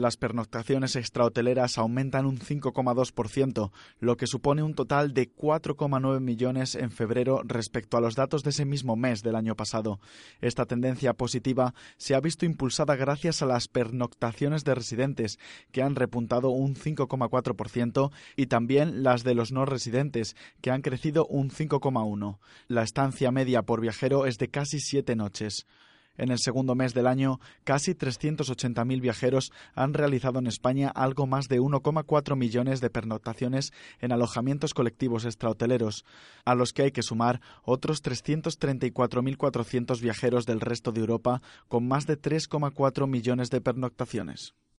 Las pernoctaciones extrahoteleras aumentan un 5,2%, lo que supone un total de 4,9 millones en febrero respecto a los datos de ese mismo mes del año pasado. Esta tendencia positiva se ha visto impulsada gracias a las pernoctaciones de residentes, que han repuntado un 5,4%, y también las de los no residentes, que han crecido un 5,1%. La estancia media por viajero es de casi siete noches. En el segundo mes del año, casi 380.000 viajeros han realizado en España algo más de 1,4 millones de pernoctaciones en alojamientos colectivos extrahoteleros, a los que hay que sumar otros 334.400 viajeros del resto de Europa con más de 3,4 millones de pernoctaciones.